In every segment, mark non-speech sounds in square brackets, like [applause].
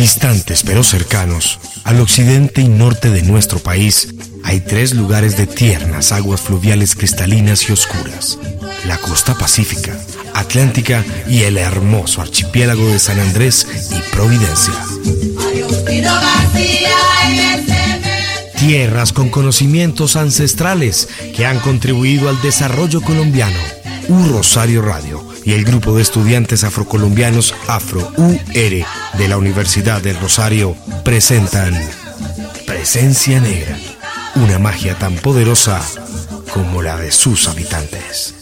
Distantes pero cercanos, al occidente y norte de nuestro país, hay tres lugares de tiernas aguas fluviales cristalinas y oscuras. La costa pacífica, atlántica y el hermoso archipiélago de San Andrés y Providencia. Tierras con conocimientos ancestrales que han contribuido al desarrollo colombiano. Un Rosario Radio y el grupo de estudiantes afrocolombianos Afro-UR de la Universidad del Rosario presentan Presencia Negra, una magia tan poderosa como la de sus habitantes.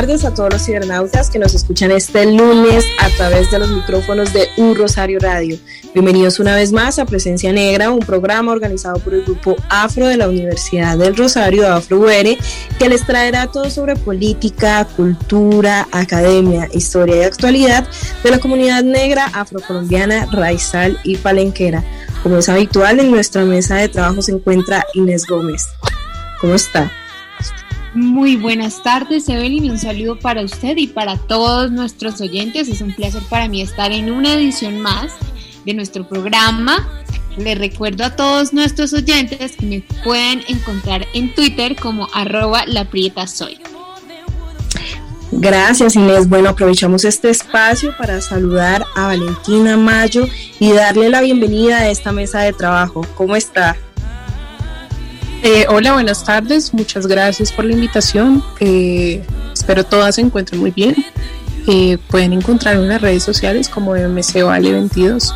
Tardes a todos los cibernautas que nos escuchan este lunes a través de los micrófonos de Un Rosario Radio. Bienvenidos una vez más a Presencia Negra, un programa organizado por el grupo Afro de la Universidad del Rosario, Afro UR, que les traerá todo sobre política, cultura, academia, historia y actualidad de la comunidad negra afrocolombiana, raizal y palenquera. Como es habitual, en nuestra mesa de trabajo se encuentra Inés Gómez. ¿Cómo está? Muy buenas tardes, Evelyn. Un saludo para usted y para todos nuestros oyentes. Es un placer para mí estar en una edición más de nuestro programa. Les recuerdo a todos nuestros oyentes que me pueden encontrar en Twitter como arroba la prieta soy. Gracias Inés. Bueno, aprovechamos este espacio para saludar a Valentina Mayo y darle la bienvenida a esta mesa de trabajo. ¿Cómo está? Eh, hola, buenas tardes. Muchas gracias por la invitación. Eh, espero todas se encuentren muy bien. Eh, pueden encontrar en las redes sociales como MC Vale 22.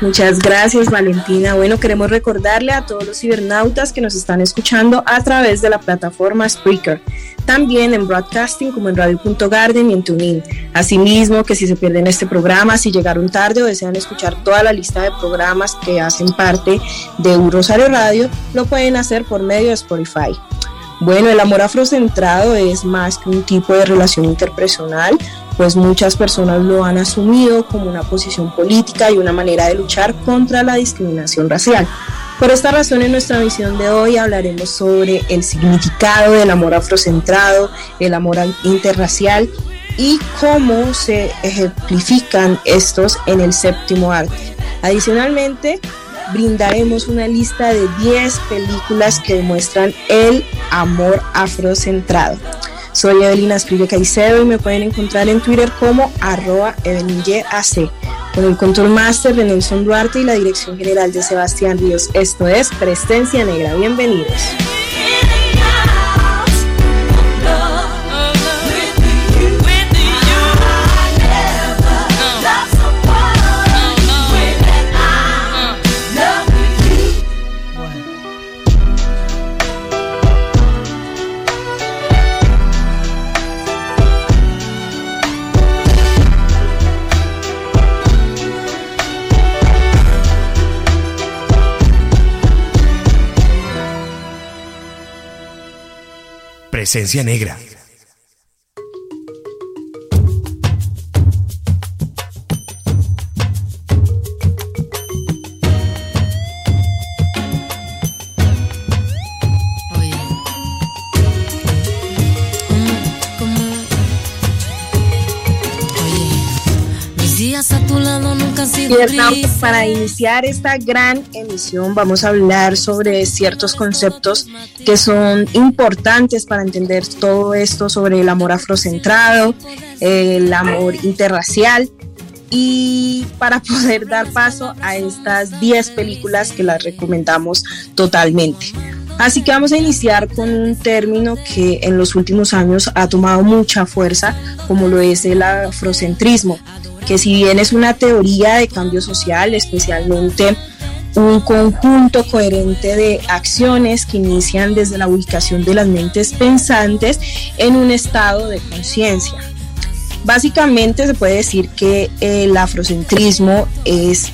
Muchas gracias Valentina. Bueno, queremos recordarle a todos los cibernautas que nos están escuchando a través de la plataforma Spreaker también en broadcasting como en radio.garden y en TuneIn. Asimismo, que si se pierden este programa, si llegaron tarde o desean escuchar toda la lista de programas que hacen parte de Un Rosario Radio, lo pueden hacer por medio de Spotify. Bueno, el amor afrocentrado es más que un tipo de relación interpersonal, pues muchas personas lo han asumido como una posición política y una manera de luchar contra la discriminación racial. Por esta razón, en nuestra misión de hoy hablaremos sobre el significado del amor afrocentrado, el amor interracial y cómo se ejemplifican estos en el séptimo arte. Adicionalmente, brindaremos una lista de 10 películas que demuestran el amor afrocentrado. Soy Evelina Asprilla Caicedo y me pueden encontrar en Twitter como arroba EvelinYAC. Con el control máster de Nelson Duarte y la dirección general de Sebastián Ríos. Esto es Presencia Negra. Bienvenidos. Presencia negra. Para iniciar esta gran emisión vamos a hablar sobre ciertos conceptos que son importantes para entender todo esto sobre el amor afrocentrado, el amor interracial y para [laughs] poder dar paso a estas 10 películas que las recomendamos totalmente. Así que vamos a iniciar con un término que en los últimos años ha tomado mucha fuerza, como lo es el afrocentrismo, que si bien es una teoría de cambio social, especialmente un conjunto coherente de acciones que inician desde la ubicación de las mentes pensantes en un estado de conciencia. Básicamente se puede decir que el afrocentrismo es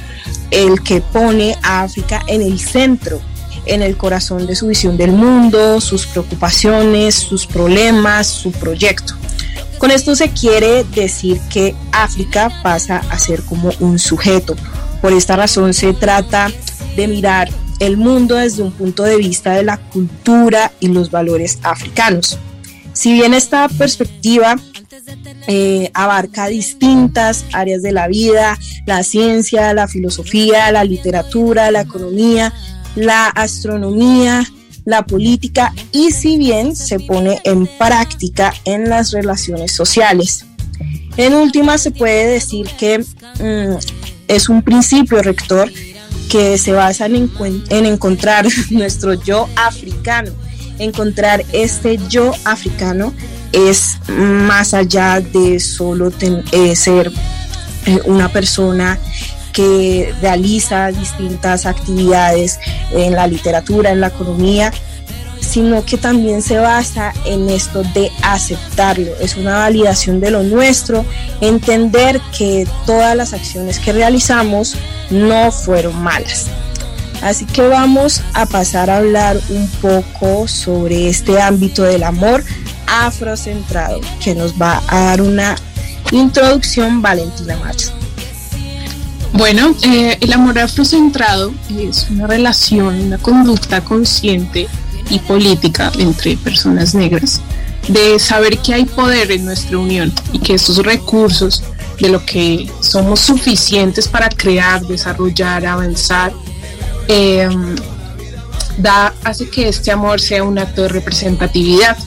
el que pone a África en el centro en el corazón de su visión del mundo, sus preocupaciones, sus problemas, su proyecto. Con esto se quiere decir que África pasa a ser como un sujeto. Por esta razón se trata de mirar el mundo desde un punto de vista de la cultura y los valores africanos. Si bien esta perspectiva eh, abarca distintas áreas de la vida, la ciencia, la filosofía, la literatura, la economía, la astronomía, la política y si bien se pone en práctica en las relaciones sociales. En última, se puede decir que mm, es un principio rector que se basa en, encontrar [laughs] nuestro yo africano. Encontrar este yo africano es más allá de solo eh, ser eh, una persona que realiza distintas actividades en la literatura, en la economía, sino que también se basa en esto de aceptarlo. Es una validación de lo nuestro, entender que todas las acciones que realizamos no fueron malas. Así que vamos a pasar a hablar un poco sobre este ámbito del amor afrocentrado que nos va a dar una introducción Valentina Macho. Bueno, eh, el amor afrocentrado es una relación, una conducta consciente y política entre personas negras, de saber que hay poder en nuestra unión y que estos recursos de lo que somos suficientes para crear, desarrollar, avanzar, em, da, hace que este amor sea un acto de representatividad,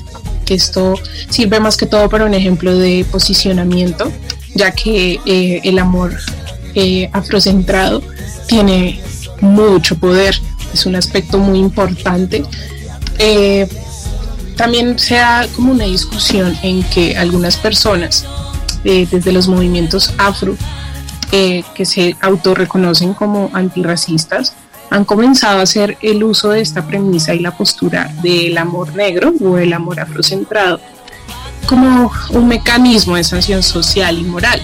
que esto sirve más que todo para un ejemplo de posicionamiento, ya que eh, el amor eh, afrocentrado tiene mucho poder, es un aspecto muy importante. Eh, también se da como una discusión en que algunas personas, eh, desde los movimientos afro, que se autorreconocen como antirracistas, han comenzado a hacer el uso de esta premisa y la postura del amor negro o el amor afrocentrado como un mecanismo de sanción social y moral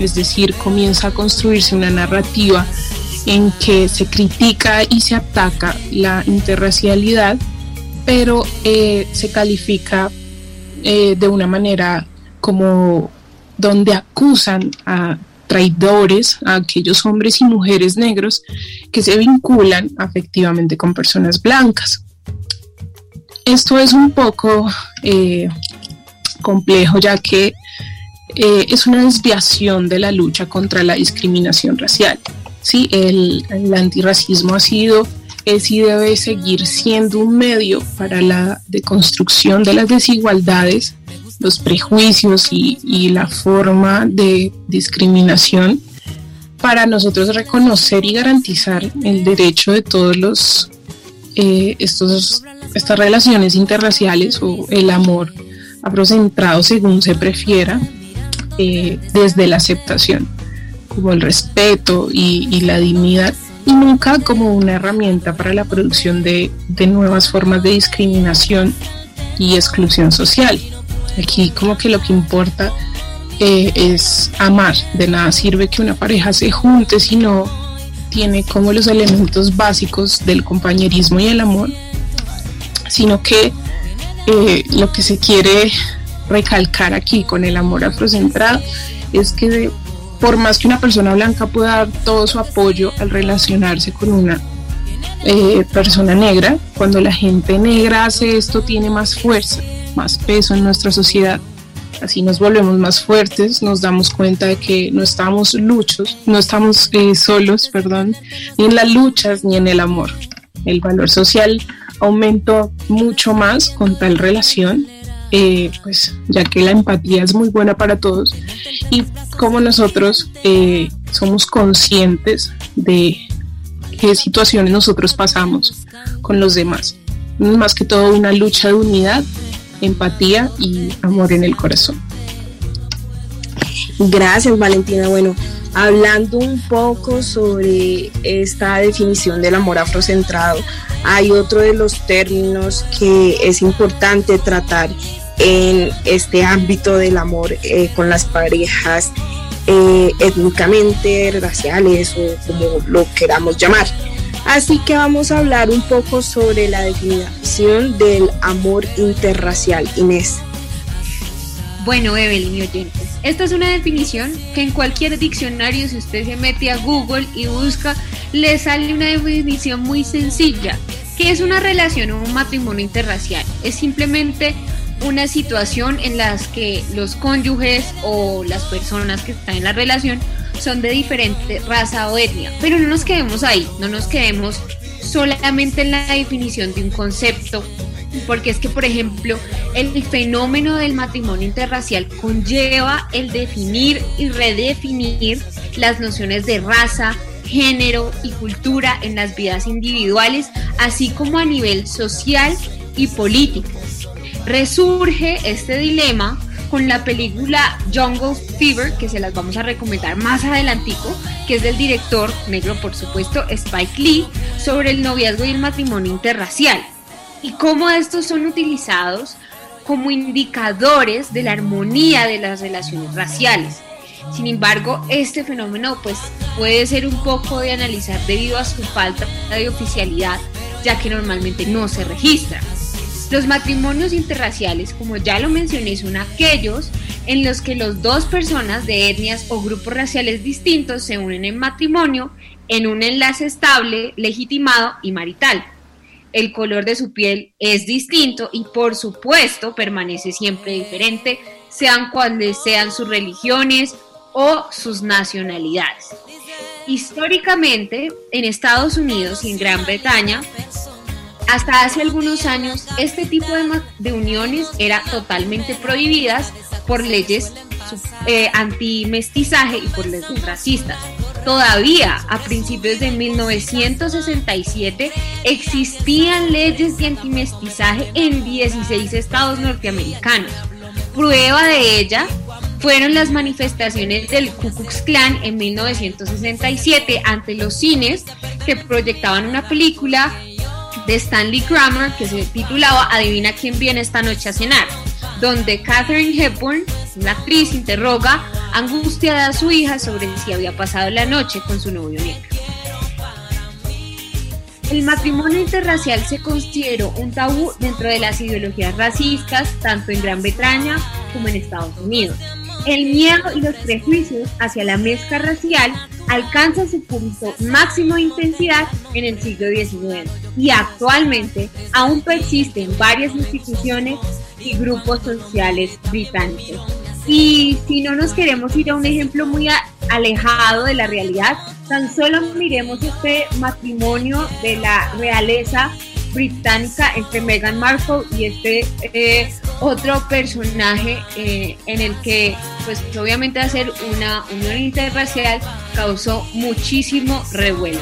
es decir, comienza a construirse una narrativa en que se critica y se ataca la interracialidad, pero eh, se califica eh, de una manera como donde acusan a traidores, a aquellos hombres y mujeres negros que se vinculan afectivamente con personas blancas. Esto es un poco eh, complejo ya que eh, es una desviación de la lucha contra la discriminación racial. ¿sí? El, antirracismo ha sido, es y debe seguir siendo un medio para la deconstrucción de las desigualdades, los prejuicios y, la forma de discriminación para nosotros reconocer y garantizar el derecho de todos los eh, estos, estas relaciones interraciales o el amor afrocentrado según se prefiera eh, desde la aceptación, como el respeto y, la dignidad, y nunca como una herramienta para la producción de, nuevas formas de discriminación y exclusión social. Aquí como que lo que importa eh, es amar, de nada sirve que una pareja se junte si no tiene como los elementos básicos del compañerismo y el amor, sino que eh, lo que se quiere recalcar aquí con el amor afrocentrado es que por más que una persona blanca pueda dar todo su apoyo al relacionarse con una eh, persona negra, cuando la gente negra hace esto tiene más fuerza, más peso en nuestra sociedad, así nos volvemos más fuertes, nos damos cuenta de que no estamos luchos, no estamos eh, solos, perdón, ni en las luchas ni en el amor. El valor social aumentó mucho más con tal relación, eh, pues ya que la empatía es muy buena para todos y como nosotros eh, somos conscientes de qué situaciones nosotros pasamos con los demás. Más que todo una lucha de unidad empatía y amor en el corazón. Gracias, Valentina. Bueno, hablando un poco sobre esta definición del amor afrocentrado, hay otro de los términos que es importante tratar en este ámbito del amor eh, con las parejas eh, étnicamente, raciales o como lo queramos llamar. Así que vamos a hablar un poco sobre la definición del amor interracial. Inés. Bueno, Evelyn y oyentes, esta es una definición que en cualquier diccionario, si usted se mete a Google y busca, le sale una definición muy sencilla, que es una relación o un matrimonio interracial. Es simplemente una situación en las que los cónyuges o las personas que están en la relación son de diferente raza o etnia. Pero no nos quedemos ahí, no nos quedemos solamente en la definición de un concepto, porque es que, por ejemplo, el fenómeno del matrimonio interracial conlleva el definir y redefinir las nociones de raza, género y cultura en las vidas individuales, así como a nivel social y político. Resurge este dilema con la película Jungle Fever, que se las vamos a recomendar más adelantico, que es del director, negro por supuesto, Spike Lee, sobre el noviazgo y el matrimonio interracial. Y cómo estos son utilizados como indicadores de la armonía de las relaciones raciales. Sin embargo, este fenómeno pues, puede ser un poco de analizar debido a su falta de oficialidad, ya que normalmente no se registra. Los matrimonios interraciales, como ya lo mencioné, son aquellos en los que las dos personas de etnias o grupos raciales distintos se unen en matrimonio en un enlace estable, legitimado y marital. El color de su piel es distinto y por supuesto permanece siempre diferente, sean cuales sean sus religiones o sus nacionalidades. Históricamente, en Estados Unidos y en Gran Bretaña, hasta hace algunos años, este tipo de, uniones era totalmente prohibidas por leyes eh, anti-mestizaje y por leyes racistas. Todavía a principios de 1967 existían leyes de antimestizaje en 16 estados norteamericanos. Prueba de ella fueron las manifestaciones del Ku Klux Klan en 1967 ante los cines que proyectaban una película de Stanley Kramer que se titulaba Adivina quién viene esta noche a cenar, donde Catherine Hepburn, una actriz, interroga angustiada a su hija sobre si había pasado la noche con su novio negro. El matrimonio interracial se consideró un tabú dentro de las ideologías racistas, tanto en Gran Bretaña como en Estados Unidos. El miedo y los prejuicios hacia la mezcla racial alcanzan su punto máximo de intensidad en el siglo XIX y actualmente aún persisten varias instituciones y grupos sociales británicos. Y si no nos queremos ir a un ejemplo muy alejado de la realidad, tan solo miremos este matrimonio de la realeza británica entre Meghan Markle y este eh, otro personaje eh, en el que, pues obviamente hacer una unión interracial causó muchísimo revuelo.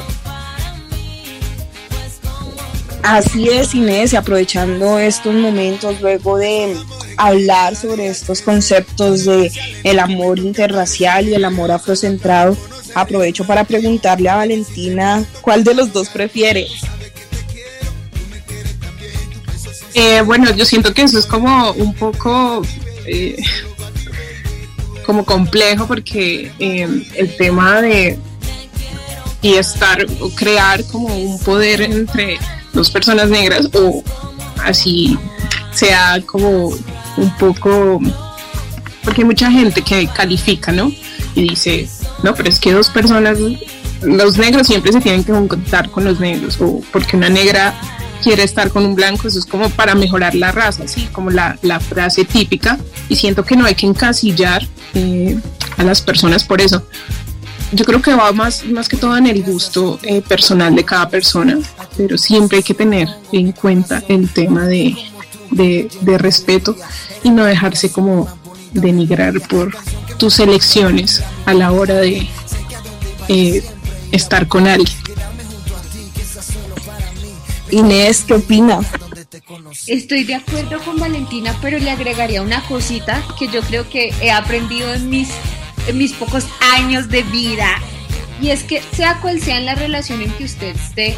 Así es, Inés, aprovechando estos momentos luego de hablar sobre estos conceptos de el amor interracial y el amor afrocentrado, aprovecho para preguntarle a Valentina cuál de los dos prefiere. Eh, bueno, yo siento que eso es como un poco eh, como complejo porque eh, el tema de y estar o crear como un poder entre dos personas negras o así sea como un poco porque hay mucha gente que califica, ¿no? Y dice, no, pero es que dos personas, los negros siempre se tienen que juntar con los negros o porque una negra quiere estar con un blanco, eso es como para mejorar la raza, así como la, la frase típica. Y siento que no hay que encasillar eh, a las personas por eso. Yo creo que va más, más que todo en el gusto eh, personal de cada persona, pero siempre hay que tener en cuenta el tema de, de, respeto y no dejarse como denigrar por tus elecciones a la hora de eh, estar con alguien. Inés, ¿qué opina? Estoy de acuerdo con Valentina, pero le agregaría una cosita que yo creo que he aprendido en mis, en mis pocos años de vida. Y es que sea cual sea la relación en que usted esté,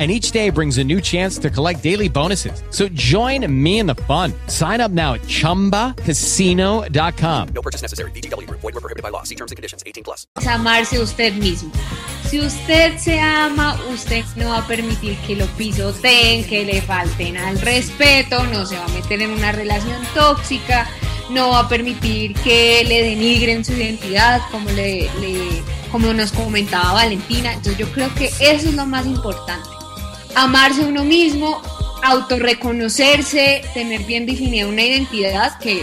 and each day brings a new chance to collect daily bonuses. So join me in the fun. Sign up now at ChumbaCasino.com. No purchase necessary. Group. Void were prohibited by law. See terms and conditions. 18 plus. es amarse usted mismo. Si usted se ama, usted no va a permitir que lo pisoteen, que le falten al respeto, no se va a meter en una relación tóxica, no va a permitir que le denigren su identidad, como, le, le- como nos comentaba Valentina. Entonces yo creo que eso es lo más importante. Amarse a uno mismo, autorreconocerse, tener bien definida una identidad, que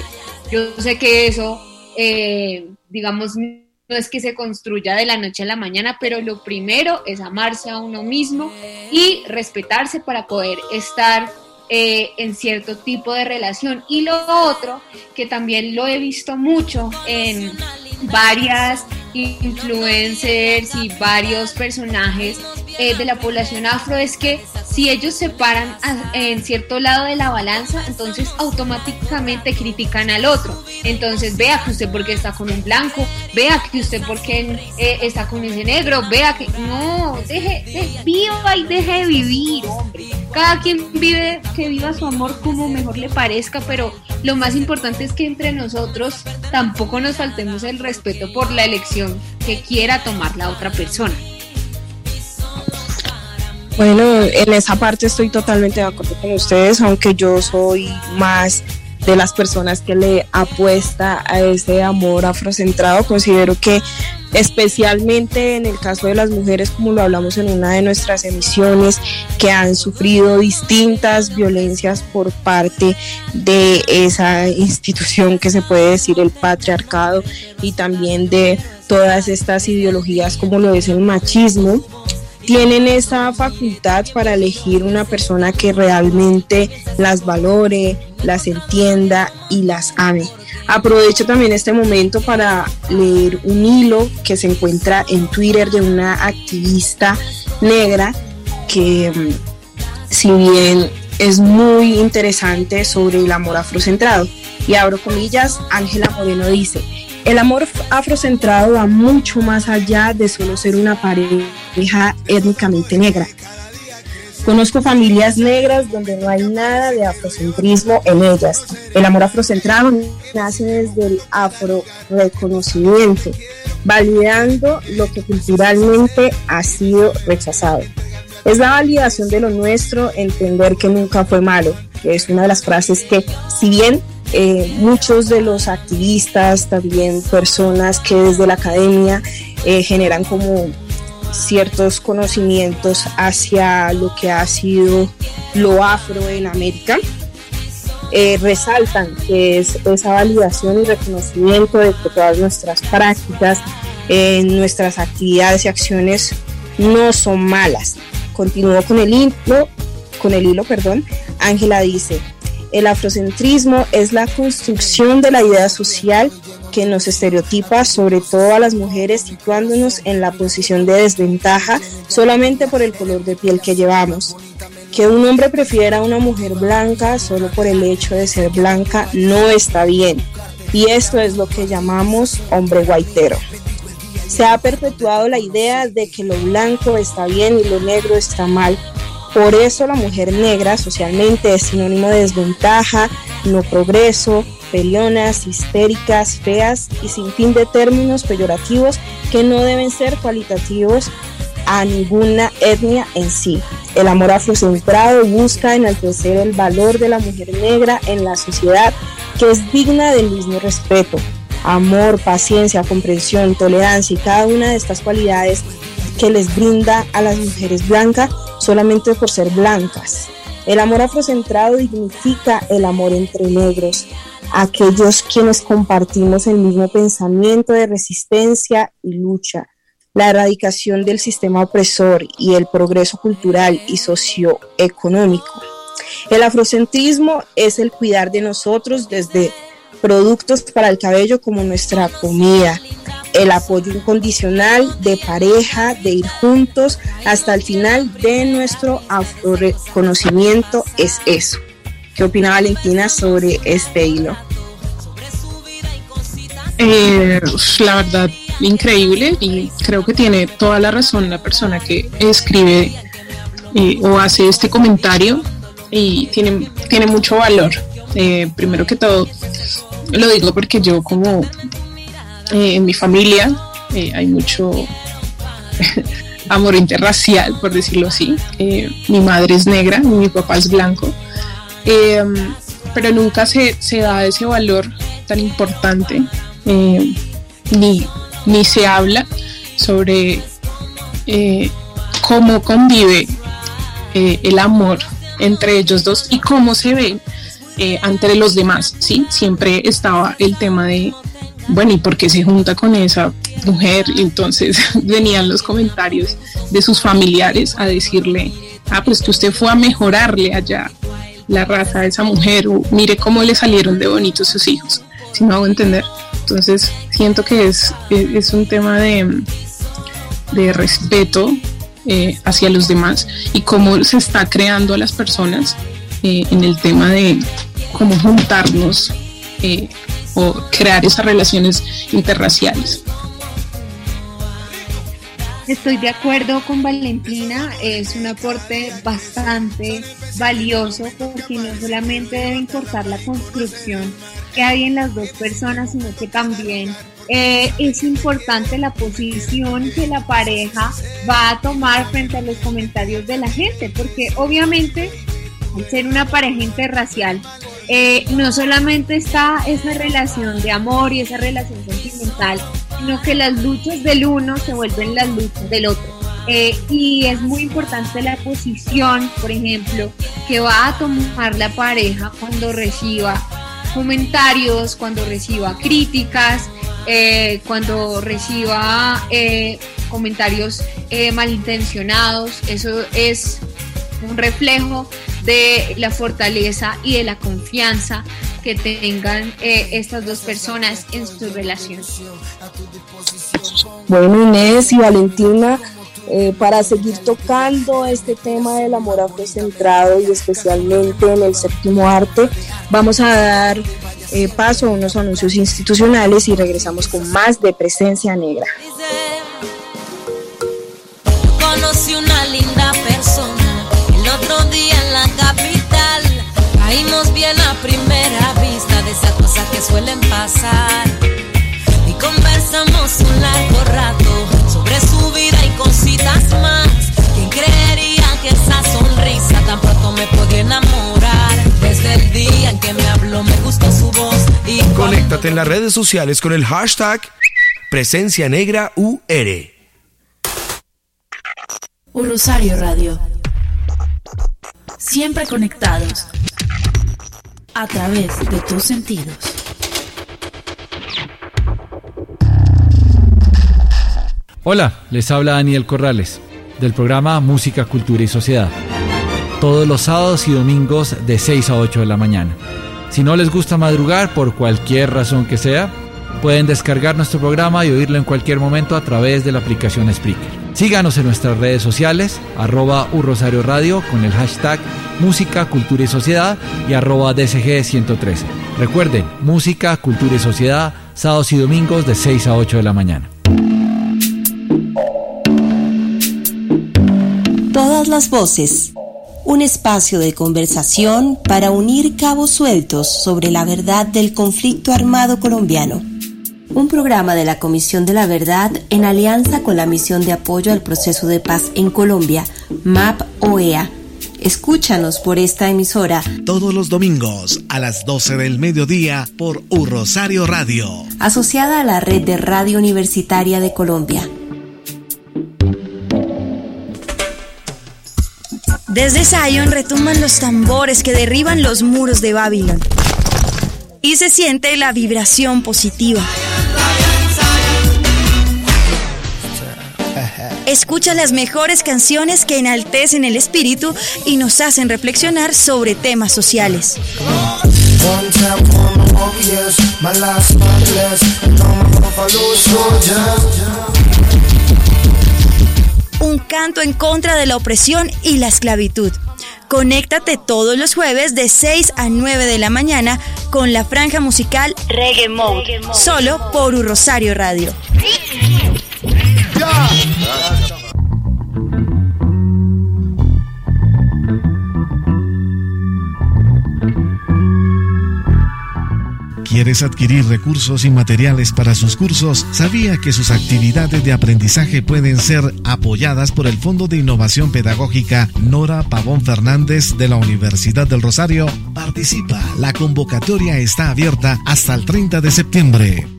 yo sé que eso, eh, digamos, no es que se construya de la noche a la mañana, pero lo primero es amarse a uno mismo y respetarse para poder estar eh, en cierto tipo de relación. Y lo otro, que también lo he visto mucho en varias influencers y varios personajes eh, de la población afro, es que si ellos se paran a- en cierto lado de la balanza, entonces automáticamente critican al otro. Entonces, vea que usted porque está con un blanco, vea que usted porque eh, está con ese negro, vea que no, deje, de, viva y deje de vivir. Cada quien vive, que viva su amor como mejor le parezca, pero lo más importante es que entre nosotros tampoco nos faltemos el respeto por la elección que quiera tomar la otra persona. Bueno, en esa parte estoy totalmente de acuerdo con ustedes, aunque yo soy más de las personas que le apuesta a ese amor afrocentrado. Considero que especialmente en el caso de las mujeres, como lo hablamos en una de nuestras emisiones, que han sufrido distintas violencias por parte de esa institución que se puede decir el patriarcado y también de todas estas ideologías como lo es el machismo tienen esa facultad para elegir una persona que realmente las valore, las entienda y las ame. Aprovecho también este momento para leer un hilo que se encuentra en Twitter de una activista negra que mm, si bien es muy interesante sobre el amor afrocentrado. Y abro comillas, Ángela Moreno dice, el amor afrocentrado va mucho más allá de solo ser una pareja étnicamente negra. Conozco familias negras donde no hay nada de afrocentrismo en ellas. El amor afrocentrado nace desde el afro-reconocimiento, validando lo que culturalmente ha sido rechazado. Es la validación de lo nuestro, entender que nunca fue malo, que es una de las frases que, si bien eh, muchos de los activistas, también personas que desde la academia eh, generan como ciertos conocimientos hacia lo que ha sido lo afro en América, eh, resaltan que es esa validación y reconocimiento de que todas nuestras prácticas, eh, nuestras actividades y acciones no son malas. Continúo con el hilo, con el hilo, perdón. Ángela dice, el afrocentrismo es la construcción de la idea social que nos estereotipa sobre todo a las mujeres situándonos en la posición de desventaja solamente por el color de piel que llevamos. Que un hombre prefiera a una mujer blanca solo por el hecho de ser blanca no está bien. Y esto es lo que llamamos hombre guaitero. Se ha perpetuado la idea de que lo blanco está bien y lo negro está mal. Por eso la mujer negra socialmente es sinónimo de desventaja, no progreso, pelionas, histéricas, feas y sin fin de términos peyorativos que no deben ser cualitativos a ninguna etnia en sí. El amor afrocentrado busca enaltecer el valor de la mujer negra en la sociedad que es digna del mismo respeto. Amor, paciencia, comprensión, tolerancia y cada una de estas cualidades que les brinda a las mujeres blancas solamente por ser blancas. El amor afrocentrado dignifica el amor entre negros, aquellos quienes compartimos el mismo pensamiento de resistencia y lucha, la erradicación del sistema opresor y el progreso cultural y socioeconómico. El afrocentrismo es el cuidar de nosotros desde productos para el cabello como nuestra comida, el apoyo incondicional de pareja, de ir juntos hasta el final de nuestro reconocimiento es eso. ¿Qué opina Valentina sobre este hilo? Eh, la verdad, increíble y creo que tiene toda la razón la persona que escribe eh, o hace este comentario y tiene, tiene mucho valor. Eh, primero que todo, lo digo porque yo como en mi familia hay mucho [laughs] amor interracial, por decirlo así. mi madre es negra y mi papá es blanco. Pero nunca se, se, da ese valor tan importante, eh, ni, ni, se habla sobre eh, cómo convive eh, el amor entre ellos dos y cómo se ve entre los demás, ¿sí? Siempre estaba el tema de, bueno, ¿y por qué se junta con esa mujer? Y entonces [laughs] venían los comentarios de sus familiares a decirle, ah, pues que usted fue a mejorarle allá la raza de esa mujer o mire cómo le salieron de bonitos sus hijos, si no hago entender. Entonces siento que es, es un tema de, de respeto eh, hacia los demás y cómo se está creando a las personas eh, en el tema de cómo juntarnos eh, o crear esas relaciones interraciales. Estoy de acuerdo con Valentina, es un aporte bastante valioso porque no solamente debe importar la construcción que hay en las dos personas, sino que también eh, es importante la posición que la pareja va a tomar frente a los comentarios de la gente, porque obviamente al ser una pareja interracial, eh, no solamente está esa relación de amor y esa relación sentimental, sino que las luchas del uno se vuelven las luchas del otro. Eh, y es muy importante la posición, por ejemplo, que va a tomar la pareja cuando reciba comentarios, cuando reciba críticas, eh, cuando reciba comentarios malintencionados. Eso es un reflejo de la fortaleza y de la confianza que tengan eh, estas dos personas en su relación. Bueno, Inés y Valentina, eh, para seguir tocando este tema del amor afrocentrado y especialmente en el séptimo arte, vamos a dar eh, paso a unos anuncios institucionales y regresamos con más de Presencia Negra. Conocí de esas cosas que suelen pasar. Y conversamos un largo rato sobre su vida y cositas más. ¿Quién creería que esa sonrisa tan pronto me podía enamorar? Desde el día en que me habló me gustó su voz. Y Conéctate en las redes sociales con el hashtag Presencia Negra UR. Rosario Radio. Siempre conectados a través de tus sentidos. Hola, les habla Daniel Corrales del programa Música, Cultura y Sociedad. Todos los sábados y domingos de 6 a 8 de la mañana. Si no les gusta madrugar por cualquier razón que sea, Pueden descargar nuestro programa y oírlo en cualquier momento a través de la aplicación Spreaker. Síganos en nuestras redes sociales, arroba Rosario Radio con el hashtag Música, Cultura y Sociedad y arroba DSG 113. Recuerden, Música, Cultura y Sociedad, sábados y domingos de 6 a 8 de la mañana. Todas las voces. Un espacio de conversación para unir cabos sueltos sobre la verdad del conflicto armado colombiano un programa de la Comisión de la Verdad en alianza con la Misión de Apoyo al Proceso de Paz en Colombia, MAP OEA. Escúchanos por esta emisora todos los domingos a las 12 del mediodía por U Rosario Radio, asociada a la Red de Radio Universitaria de Colombia. Desde Zion retumban los tambores que derriban los muros de Babilón y se siente la vibración positiva. Escucha las mejores canciones que enaltecen el espíritu y nos hacen reflexionar sobre temas sociales. Un canto en contra de la opresión y la esclavitud. Conéctate todos los jueves de 6 a 9 de la mañana con la franja musical Reggae Mode, solo por Un Rosario Radio. ¿Quieres adquirir recursos y materiales para sus cursos? ¿Sabía que sus actividades de aprendizaje pueden ser apoyadas por el Fondo de Innovación Pedagógica Nora Pavón Fernández de la Universidad del Rosario? Participa. La convocatoria está abierta hasta el 30 de septiembre.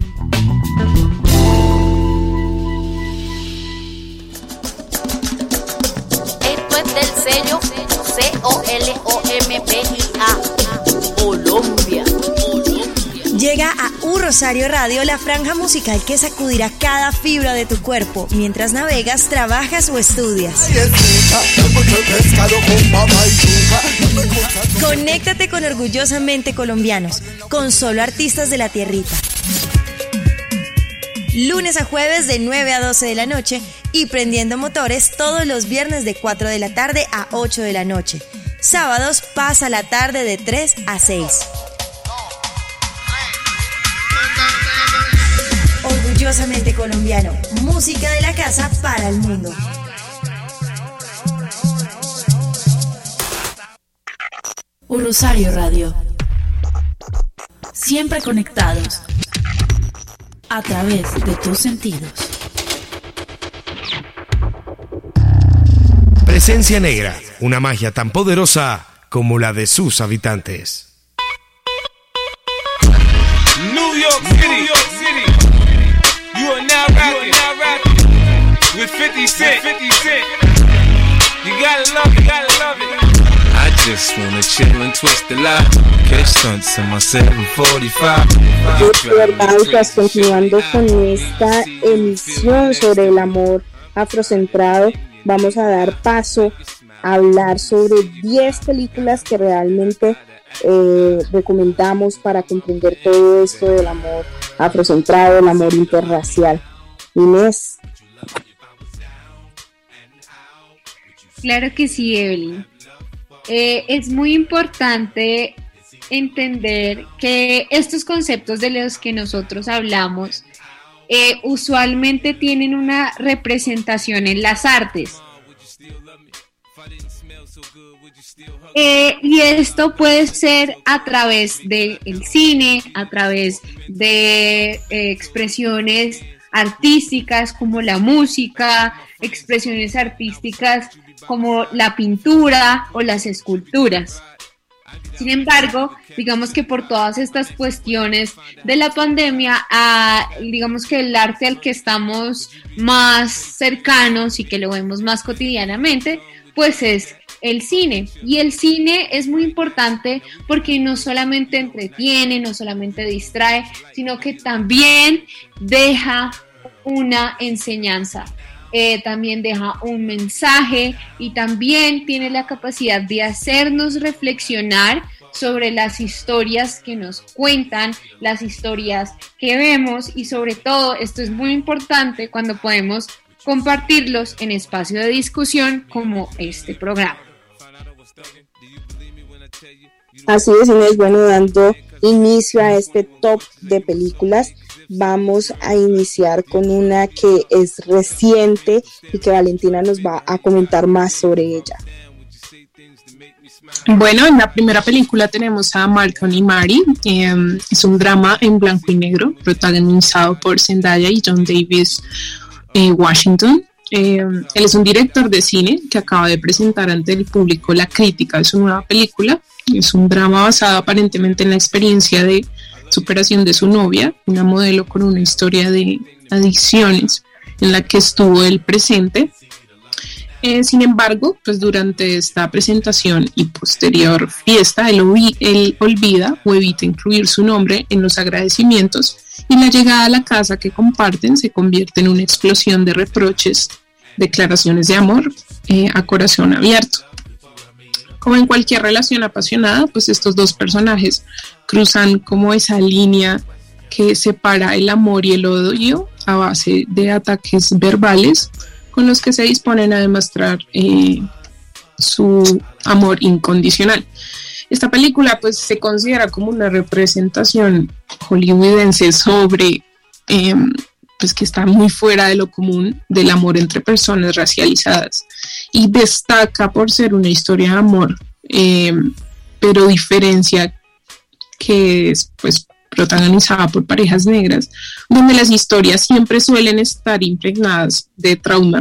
Rosario Radio la franja musical que sacudirá cada fibra de tu cuerpo mientras navegas, trabajas o estudias. Conéctate con Orgullosamente Colombianos, con solo artistas de la tierrita. Lunes a jueves de 9 a 12 de la noche y prendiendo motores todos los viernes de 4 de la tarde a 8 de la noche. Sábados pasa la tarde de 3 a 6. Orgullosamente colombiano, música de la casa para el mundo. Un Rosario Radio. Siempre conectados a través de tus sentidos. Presencia Negra, una magia tan poderosa como la de sus habitantes. New York now rapping, now rapping with 50 Cent. 50 Cent. You gotta love it, gotta love it. I just wanna chill and twist the lot. Catch stunts in my 745. Internautas, continuando con esta emisión sobre el amor afrocentrado, vamos a dar paso a hablar sobre 10 películas que realmente eh, recomendamos para comprender todo esto del amor afrocentrado, el amor interracial. Inés. Claro que sí, Evelyn. Eh, es muy importante entender que estos conceptos de los que nosotros hablamos eh, usualmente tienen una representación en las artes. Eh, y esto puede ser a través del cine, a través de expresiones artísticas como la música, expresiones artísticas como la pintura o las esculturas. Sin embargo, digamos que por todas estas cuestiones de la pandemia, digamos que el arte al que estamos más cercanos y que lo vemos más cotidianamente, pues es el cine. Y el cine es muy importante porque no solamente entretiene, no solamente distrae, sino que también deja una enseñanza. Eh, también deja un mensaje y también tiene la capacidad de hacernos reflexionar sobre las historias que nos cuentan, las historias que vemos y sobre todo esto es muy importante cuando podemos compartirlos en espacio de discusión como este programa. Así es, Inés, bueno, dando inicio a este top de películas, vamos a iniciar con una que es reciente y que Valentina nos va a comentar más sobre ella. Bueno, en la primera película tenemos a Malcolm y Mary. Em, es un drama en blanco y negro protagonizado por Zendaya y John Davis eh, Washington. Em, él es un director de cine que acaba de presentar ante el público la crítica de su nueva película. Es un drama basado aparentemente en la experiencia de superación de su novia, una modelo con una historia de adicciones en la que estuvo él presente eh, sin embargo, pues durante esta presentación y posterior fiesta, él, él, olvida o evita incluir su nombre en los agradecimientos y la llegada a la casa que comparten se convierte en una explosión de reproches, declaraciones de amor eh, a corazón abierto. Como en cualquier relación apasionada, pues estos dos personajes cruzan como esa línea que separa el amor y el odio a base de ataques verbales con los que se disponen a demostrar eh, su amor incondicional. Esta película pues se considera como una representación hollywoodense sobre em, pues que está muy fuera de lo común del amor entre personas racializadas y destaca por ser una historia de amor, em, pero diferencia que es pues protagonizada por parejas negras, donde las historias siempre suelen estar impregnadas de trauma.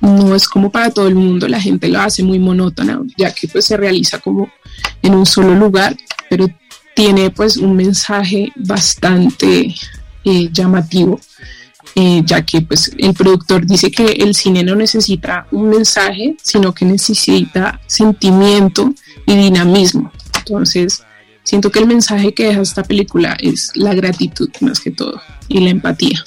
no es como para todo el mundo, la gente lo hace muy monótona, ya que pues se realiza como en un solo lugar, pero tiene pues un mensaje bastante eh, llamativo, eh, ya que pues el productor dice que el cine no necesita un mensaje, sino que necesita sentimiento y dinamismo. Entonces, siento que el mensaje que deja esta película es la gratitud más que todo y la empatía.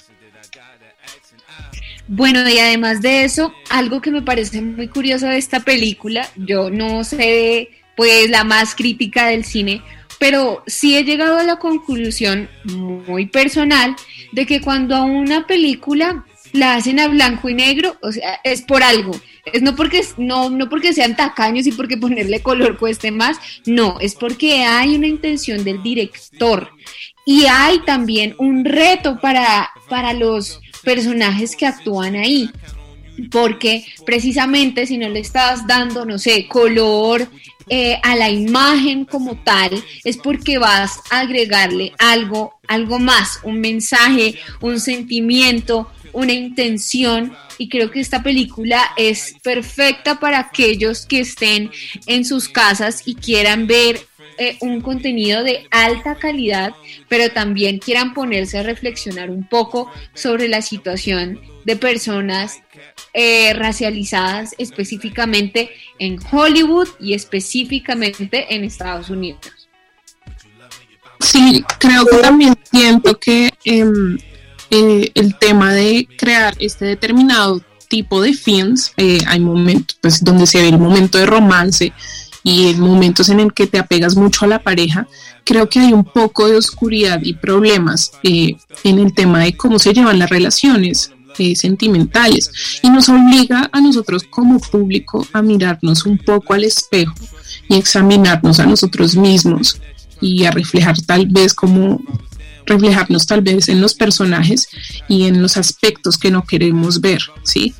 Bueno, y además de eso, algo que me parece muy curioso de esta película, yo no sé, pues la más crítica del cine, pero sí he llegado a la conclusión muy personal de que cuando a una película la hacen a blanco y negro, o sea, es por algo. Es no porque no no porque sean tacaños y porque ponerle color cueste más, no, es porque hay una intención del director y hay también un reto para para los personajes que actúan ahí. Porque precisamente si no le estás dando, no sé, color eh, a la imagen como tal, es porque vas a agregarle algo, algo más, un mensaje, un sentimiento, una intención. Y creo que esta película es perfecta para aquellos que estén en sus casas y quieran ver eh, un contenido de alta calidad, pero también quieran ponerse a reflexionar un poco sobre la situación de personas eh, racializadas específicamente en Hollywood y específicamente en Estados Unidos. Sí, creo que también siento que em, eh, el tema de crear este determinado tipo de films, hay momentos pues, donde se ve el momento de romance, y en momentos en el que te apegas mucho a la pareja, creo que hay un poco de oscuridad y problemas eh, en el tema de cómo se llevan las relaciones eh, sentimentales y nos obliga a nosotros como público a mirarnos un poco al espejo y examinarnos a nosotros mismos y a reflejar tal vez como reflejarnos tal vez en los personajes y en los aspectos que no queremos ver, ¿sí?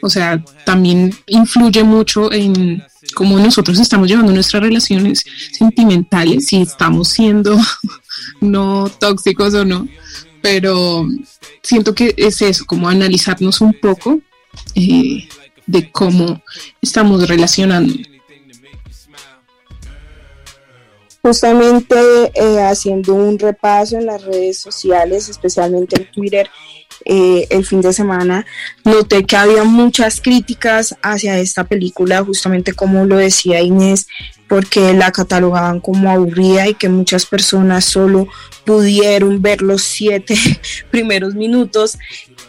O sea, también influye mucho en cómo nosotros estamos llevando nuestras relaciones sentimentales, si estamos siendo [laughs] no tóxicos o no, pero siento que es eso, como analizarnos un poco eh, de cómo estamos relacionando. Justamente eh, haciendo un repaso en las redes sociales, especialmente en Twitter, eh, el fin de semana, noté que había muchas críticas hacia esta película, justamente como lo decía Inés, porque la catalogaban como aburrida y que muchas personas solo pudieron ver los siete [laughs] primeros minutos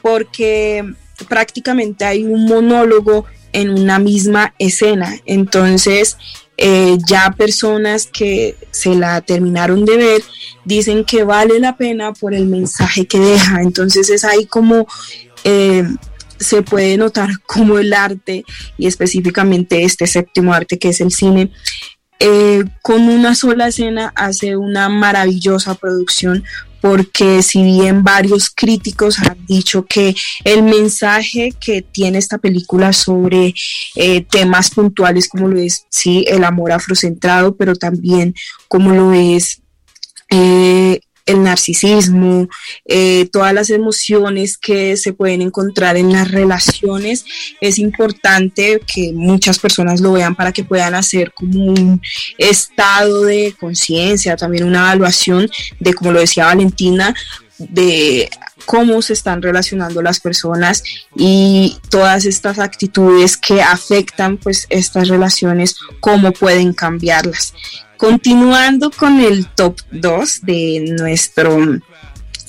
porque prácticamente hay un monólogo en una misma escena. Entonces, eh, ya personas que se la terminaron de ver dicen que vale la pena por el mensaje que deja. Entonces es ahí como eh, se puede notar [laughs] como el arte y específicamente este séptimo arte que es el cine. Eh, con una sola escena hace una maravillosa producción porque si bien varios críticos han dicho que el mensaje que tiene esta película sobre eh, temas puntuales como lo es sí el amor afrocentrado, pero también como lo es eh, el narcisismo, eh, todas las emociones que se pueden encontrar en las relaciones, es importante que muchas personas lo vean para que puedan hacer como un estado de conciencia, también una evaluación de, como lo decía Valentina, de cómo se están relacionando las personas y todas estas actitudes que afectan pues estas relaciones, cómo pueden cambiarlas. Continuando con el top 2 de nuestro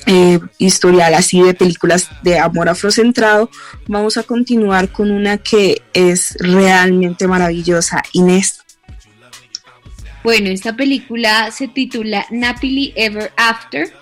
eh, historial así de películas de amor afrocentrado, vamos a continuar con una que es realmente maravillosa, Inés. Bueno, esta película se titula Napily Ever After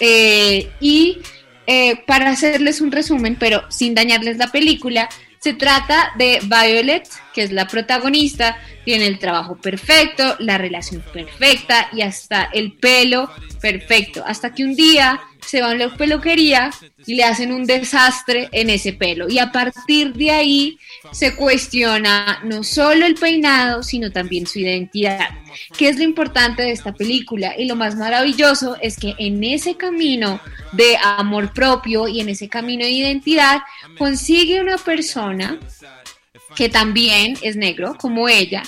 eh, y eh, para hacerles un resumen, pero sin dañarles la película, se trata de Violet, que es la protagonista, tiene el trabajo perfecto, la relación perfecta y hasta el pelo perfecto. Hasta que un día se va a la peluquería y le hacen un desastre en ese pelo. Y a partir de ahí se cuestiona no solo el peinado, sino también su identidad. ¿Qué es lo importante de esta película? Y lo más maravilloso es que en ese camino de amor propio y en ese camino de identidad consigue una persona que también es negro como ella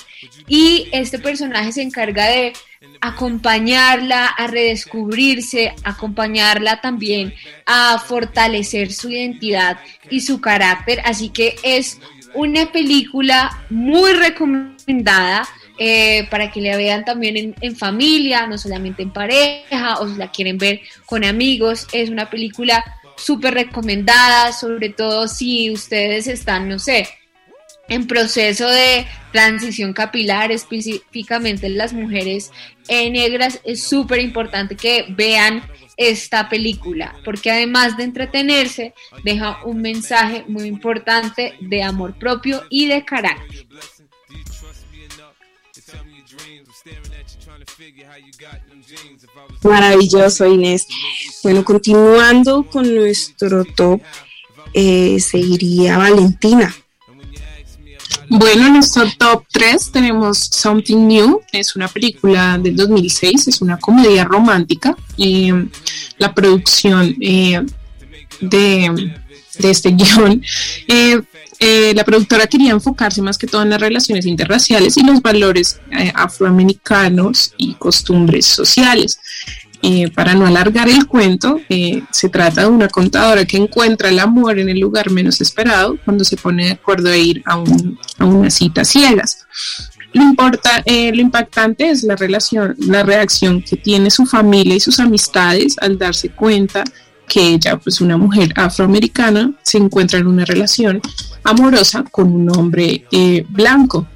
y este personaje se encarga de acompañarla a redescubrirse, acompañarla también a fortalecer su identidad y su carácter, así que es una película muy recomendada eh, para que la vean también en, familia, no solamente en pareja o si la quieren ver con amigos. Es una película súper recomendada, sobre todo si ustedes están, no sé, en proceso de transición capilar, específicamente las mujeres eh, negras, es súper importante que vean esta película, porque además de entretenerse, deja un mensaje muy importante de amor propio y de carácter. Maravilloso, Inés. Bueno, continuando con nuestro top, eh, seguiría Valentina. Bueno, en nuestro top 3 tenemos Something New, es una película del 2006, es una comedia romántica. y la producción eh, de, este [laughs] guion, eh, eh, la productora quería enfocarse más que todo en las relaciones interraciales y los valores afroamericanos y costumbres sociales. Eh, para no alargar el cuento, eh, se trata de una contadora que encuentra el amor en el lugar menos esperado cuando se pone de acuerdo a ir a, una cita ciegas. Lo, eh, lo impactante es la, relación, la reacción que tiene su familia y sus amistades al darse cuenta que ella, pues una mujer afroamericana, se encuentra en una relación amorosa con un hombre blanco.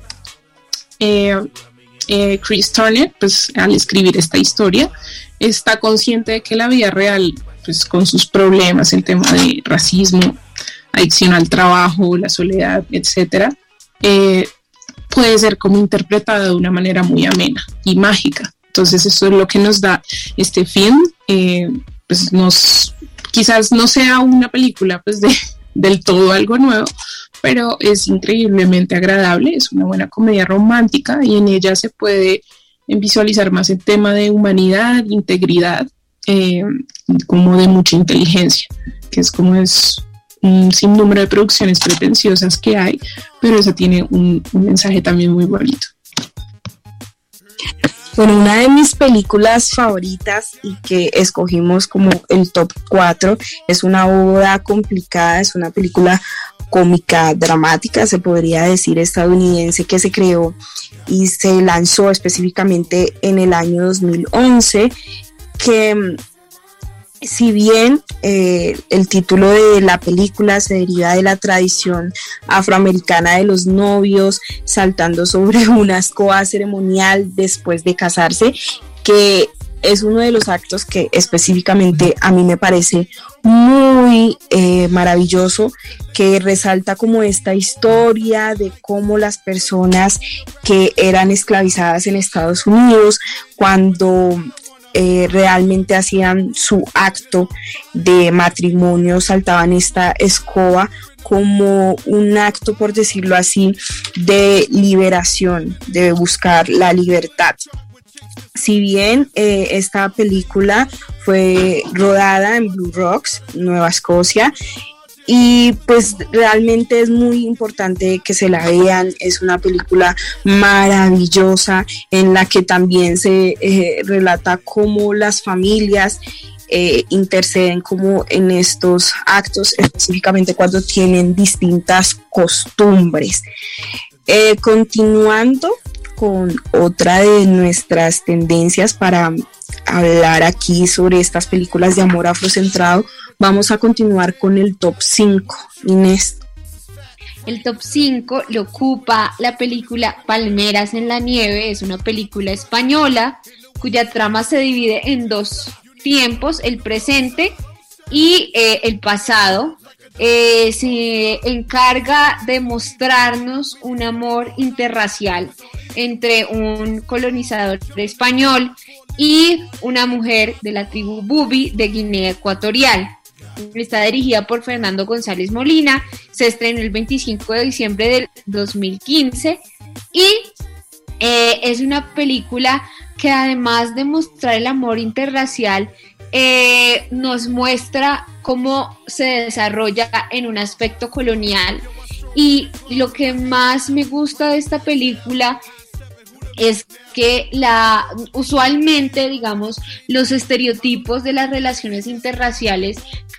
Eh, Chris Turner, pues al escribir esta historia, está consciente de que la vida real, pues con sus problemas, el tema de racismo, adicción al trabajo, la soledad, etcétera, eh, puede ser como interpretada de una manera muy amena y mágica. Entonces eso es lo que nos da este film. Eh, pues quizás no sea una película pues de, del todo algo nuevo, pero es increíblemente agradable, es una buena comedia romántica y en ella se puede visualizar más el tema de humanidad, integridad, eh, como de mucha inteligencia, que es como es un sinnúmero de producciones pretenciosas que hay, pero esa tiene un, un mensaje también muy bonito. Bueno, una de mis películas favoritas y que escogimos como el top 4 es una boda complicada, es una película cómica, dramática, se podría decir, estadounidense que se creó y se lanzó específicamente en el año 2011, que si bien eh, el título de la película se deriva de la tradición afroamericana de los novios saltando sobre una escoba ceremonial después de casarse, que es uno de los actos que específicamente a mí me parece muy eh, maravilloso, que resalta como esta historia de cómo las personas que eran esclavizadas en Estados Unidos, cuando eh, realmente hacían su acto de matrimonio, saltaban esta escoba como un acto, por decirlo así, de liberación, de buscar la libertad. Si bien eh, esta película fue rodada en Blue Rocks, Nueva Escocia, y pues realmente es muy importante que se la vean. Es una película maravillosa en la que también se eh, relata cómo las familias eh, interceden en estos actos, específicamente cuando tienen distintas costumbres. Continuando con otra de nuestras tendencias para hablar aquí sobre estas películas de amor afrocentrado, Vamos a continuar con el top 5. Inés. El top 5 lo ocupa la película Palmeras en la Nieve. Es una película española cuya trama se divide en dos tiempos, el presente y eh, el pasado. Eh, se encarga de mostrarnos un amor interracial entre un colonizador español y una mujer de la tribu Bubi de Guinea Ecuatorial. Está dirigida por Fernando González Molina, se estrenó el 25 de diciembre del 2015 y eh, es una película que además de mostrar el amor interracial, eh, nos muestra cómo se desarrolla en un aspecto colonial. Y lo que más me gusta de esta película es que la usualmente digamos los estereotipos de las relaciones interraciales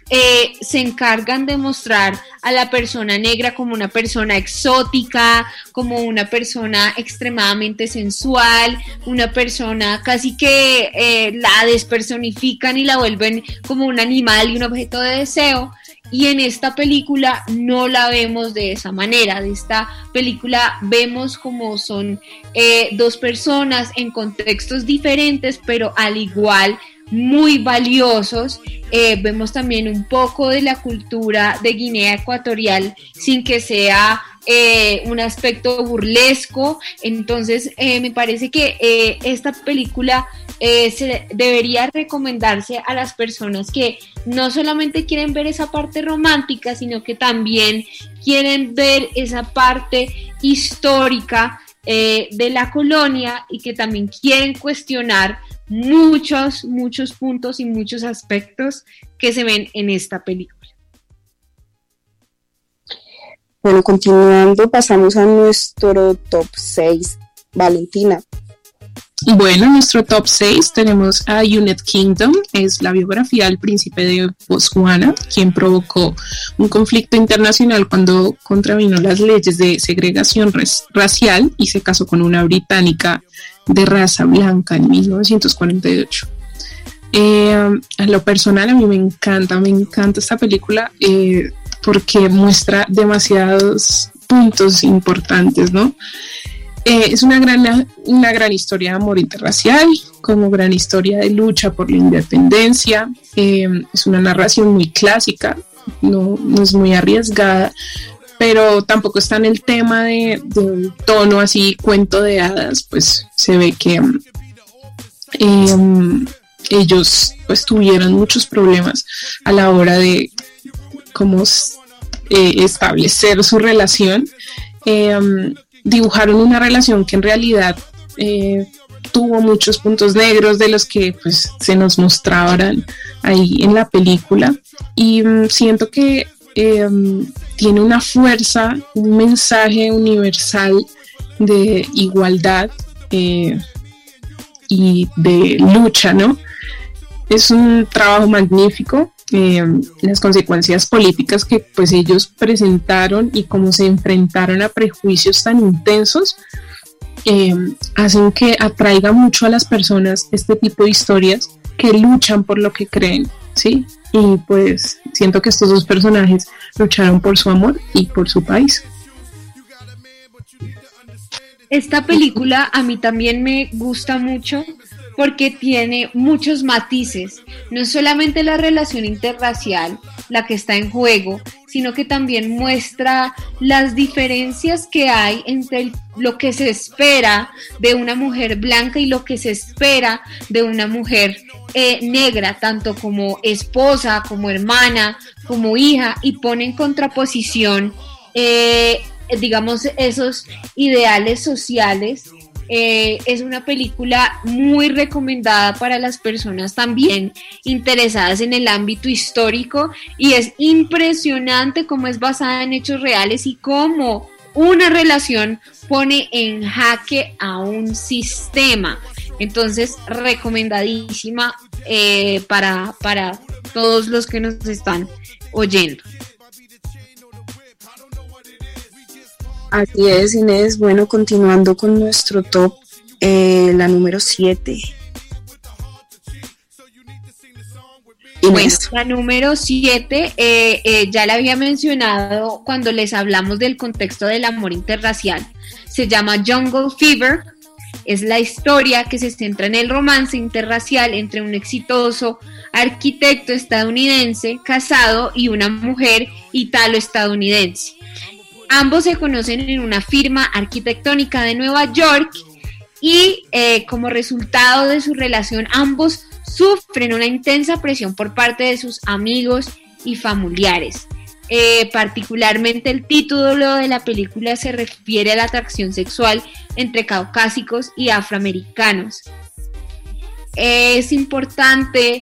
eh, se encargan de mostrar a la persona negra como una persona exótica, como una persona extremadamente sensual, una persona casi que eh, la despersonifican y la vuelven como un animal y un objeto de deseo. Y en esta película no la vemos de esa manera. De esta película vemos como son eh, dos personas en contextos diferentes, pero al igual muy valiosos. Eh, vemos también un poco de la cultura de Guinea Ecuatorial sin que sea eh, un aspecto burlesco. Entonces, eh, me parece que esta película se debería recomendarse a las personas que no solamente quieren ver esa parte romántica, sino que también quieren ver esa parte histórica de la colonia y que también quieren cuestionar muchos, muchos puntos y muchos aspectos que se ven en esta película. Bueno, continuando, pasamos a nuestro top 6. Valentina. Bueno, en nuestro top 6 tenemos a United Kingdom, es la biografía del príncipe de Botswana, quien provocó un conflicto internacional cuando contravino las leyes de segregación racial y se casó con una británica de raza blanca en 1948. Eh, a lo personal a mí me encanta, me encanta esta película eh, porque muestra demasiados puntos importantes, ¿no? Eh, es una gran, una gran historia de amor interracial, como gran historia de lucha por la independencia. Eh, es una narración muy clásica, no, no, es muy arriesgada, pero tampoco está en el tema de, un tono así, cuento de hadas, pues se ve que eh, ellos pues tuvieron muchos problemas a la hora de cómo eh, establecer su relación. Eh, dibujaron una relación que en realidad eh, tuvo muchos puntos negros de los que pues se nos mostraban ahí en la película y um, siento que eh, tiene una fuerza, un mensaje universal de igualdad y de lucha, ¿no? Es un trabajo magnífico. Eh, las consecuencias políticas que pues ellos presentaron y cómo se enfrentaron a prejuicios tan intensos eh, hacen que atraiga mucho a las personas este tipo de historias que luchan por lo que creen, ¿sí? Y pues siento que estos dos personajes lucharon por su amor y por su país. Esta película a mí también me gusta mucho porque tiene muchos matices. No solamente la relación interracial la que está en juego, sino que también muestra las diferencias que hay entre lo que se espera de una mujer blanca y lo que se espera de una mujer eh, negra, tanto como esposa, como hermana, como hija, y pone en contraposición, eh, digamos, esos ideales sociales eh, es una película muy recomendada para las personas también interesadas en el ámbito histórico y es impresionante cómo es basada en hechos reales y cómo una relación pone en jaque a un sistema. Entonces, recomendadísima eh, para, para todos los que nos están oyendo. Así es, Inés. Bueno, continuando con nuestro top, eh, la número 7. Bueno, la número 7 eh, eh, ya la había mencionado cuando les hablamos del contexto del amor interracial. Se llama Jungle Fever. Es la historia que se centra en el romance interracial entre un exitoso arquitecto estadounidense casado y una mujer italo-estadounidense. Ambos se conocen en una firma arquitectónica de Nueva York y eh, como resultado de su relación ambos sufren una intensa presión por parte de sus amigos y familiares. Eh, particularmente el título de la película se refiere a la atracción sexual entre caucásicos y afroamericanos. Es importante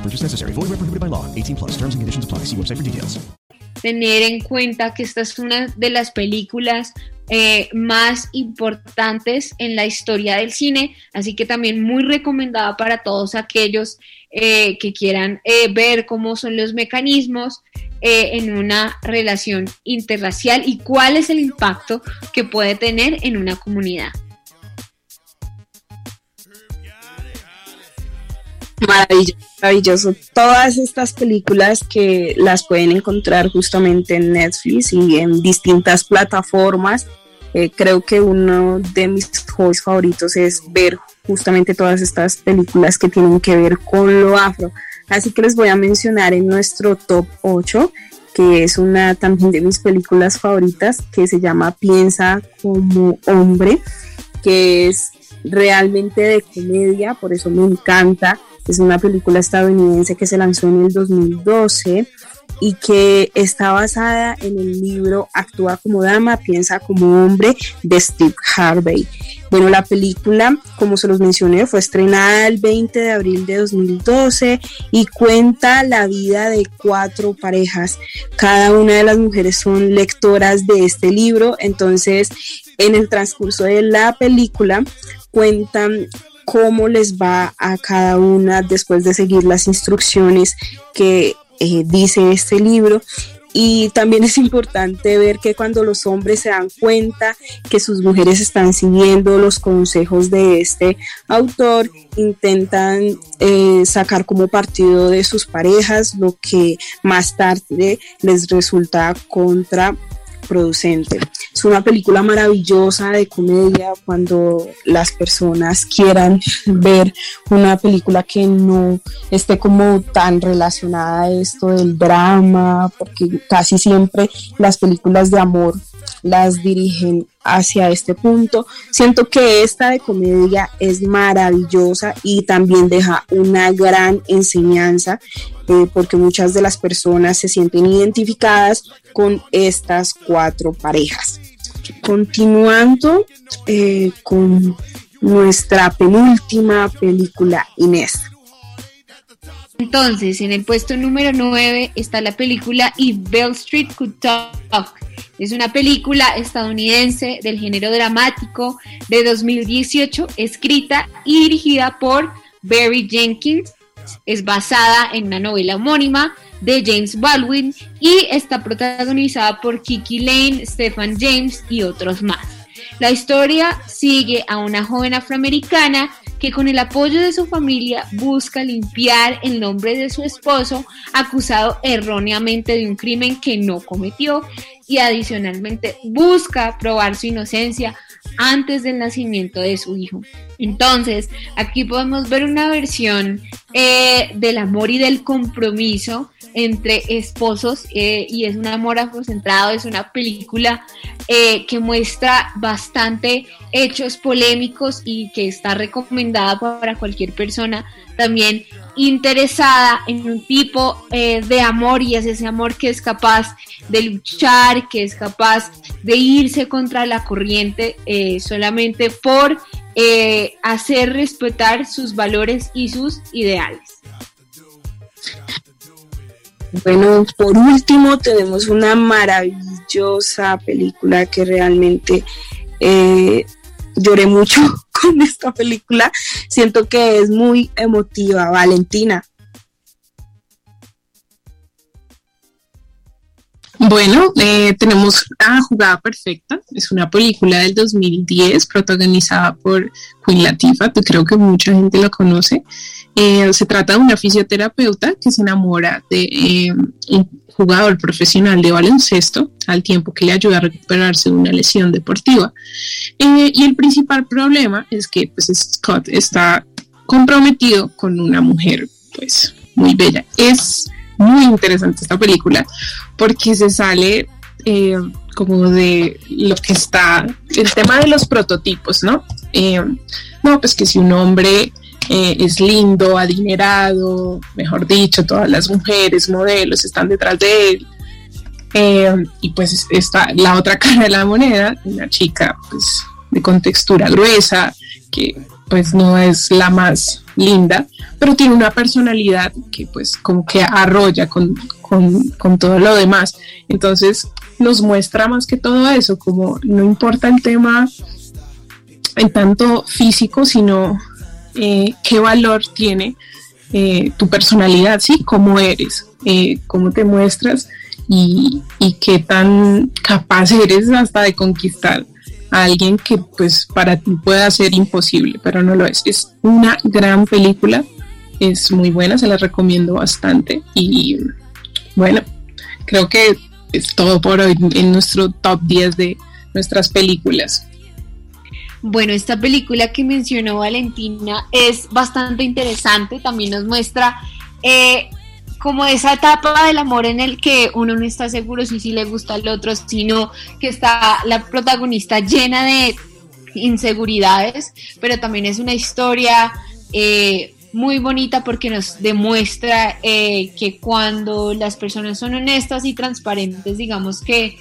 No purchase necessary. Void where prohibited by law. 18 plus. Terms and conditions apply. See website for details. Tener en cuenta que esta es una de las películas eh, más importantes en la historia del cine, así que también muy recomendada para todos aquellos eh, que quieran eh, ver cómo son los mecanismos en una relación interracial y cuál es el impacto que puede tener en una comunidad. Maravilloso, maravilloso. Todas estas películas que las pueden encontrar justamente en Netflix y en distintas plataformas. Eh, creo que uno de mis hobbies favoritos es ver justamente todas estas películas que tienen que ver con lo afro. Así que les voy a mencionar en nuestro top 8, que es una también de mis películas favoritas, que se llama Piensa como hombre, que es realmente de comedia, por eso me encanta. Es una película estadounidense que se lanzó en el 2012 y que está basada en el libro Actúa como dama, piensa como hombre de Steve Harvey. Bueno, la película, como se los mencioné, fue estrenada el 20 de abril de 2012 y cuenta la vida de cuatro parejas. Cada una de las mujeres son lectoras de este libro, entonces en el transcurso de la película cuentan cómo les va a cada una después de seguir las instrucciones que eh, dice este libro y también es importante ver que cuando los hombres se dan cuenta que sus mujeres están siguiendo los consejos de este autor, intentan eh, sacar como partido de sus parejas, lo que más tarde les resulta contra producente. Es una película maravillosa de comedia cuando las personas quieran ver una película que no esté como tan relacionada a esto del drama, porque casi siempre las películas de amor las dirigen hacia este punto. Siento que esta de comedia es maravillosa y también deja una gran enseñanza eh, porque muchas de las personas se sienten identificadas con estas cuatro parejas. Continuando eh, con nuestra penúltima película, Inés. Entonces, en el puesto número 9 está la película If Bell Street Could Talk. Es una película estadounidense del género dramático de 2018, escrita y dirigida por Barry Jenkins. Es basada en una novela homónima de James Baldwin y está protagonizada por Kiki Lane, Stephen James y otros más. La historia sigue a una joven afroamericana que con el apoyo de su familia busca limpiar el nombre de su esposo acusado erróneamente de un crimen que no cometió y adicionalmente busca probar su inocencia antes del nacimiento de su hijo. Entonces, aquí podemos ver una versión eh, del amor y del compromiso entre esposos eh, y es un amor afrocentrado, es una película eh, que muestra bastante hechos polémicos y que está recomendada para cualquier persona también interesada en un tipo eh, de amor y es ese amor que es capaz de luchar, que es capaz de irse contra la corriente solamente por hacer respetar sus valores y sus ideales. Bueno, por último tenemos una maravillosa película que realmente eh, lloré mucho [laughs] con esta película. Siento que es muy emotiva, Valentina. Bueno, eh, tenemos La Jugada Perfecta. Es una película del 2010 protagonizada por Queen Latifah. Creo que mucha gente lo conoce. Eh, se trata de una fisioterapeuta que se enamora de eh, un jugador profesional de baloncesto al tiempo que le ayuda a recuperarse de una lesión deportiva. Eh, y el principal problema es que pues, Scott está comprometido con una mujer pues muy bella. Es muy interesante esta película porque se sale como de lo que está, el tema de los prototipos, ¿no? no, pues que si un hombre eh, es lindo, adinerado, mejor dicho, todas las mujeres, modelos están detrás de él. Eh, y pues está la otra [laughs] cara de la moneda, una chica pues de contextura gruesa, que pues no es la más linda, pero tiene una personalidad que pues como que arrolla con, con todo lo demás. Entonces nos muestra más que todo eso, como no importa el tema en tanto físico, sino eh, qué valor tiene eh, tu personalidad, ¿sí? Cómo eres, eh, cómo te muestras y, qué tan capaz eres hasta de conquistar a alguien que pues para ti pueda ser imposible, pero no lo es. Es una gran película, es muy buena, se la recomiendo bastante y bueno, creo que es todo por hoy en nuestro top 10 de nuestras películas. Bueno, esta película que mencionó Valentina es bastante interesante, también nos muestra eh, como esa etapa del amor en el que uno no está seguro si sí le gusta al otro, sino que está la protagonista llena de inseguridades, pero también es una historia eh, muy bonita porque nos demuestra eh, que cuando las personas son honestas y transparentes, digamos que